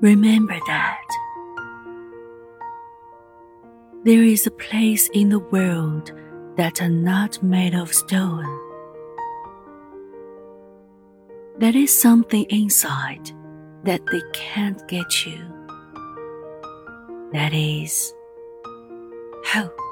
Remember that there is a place in the world that are not made of stone. There is something inside that they can't get you. That is hope.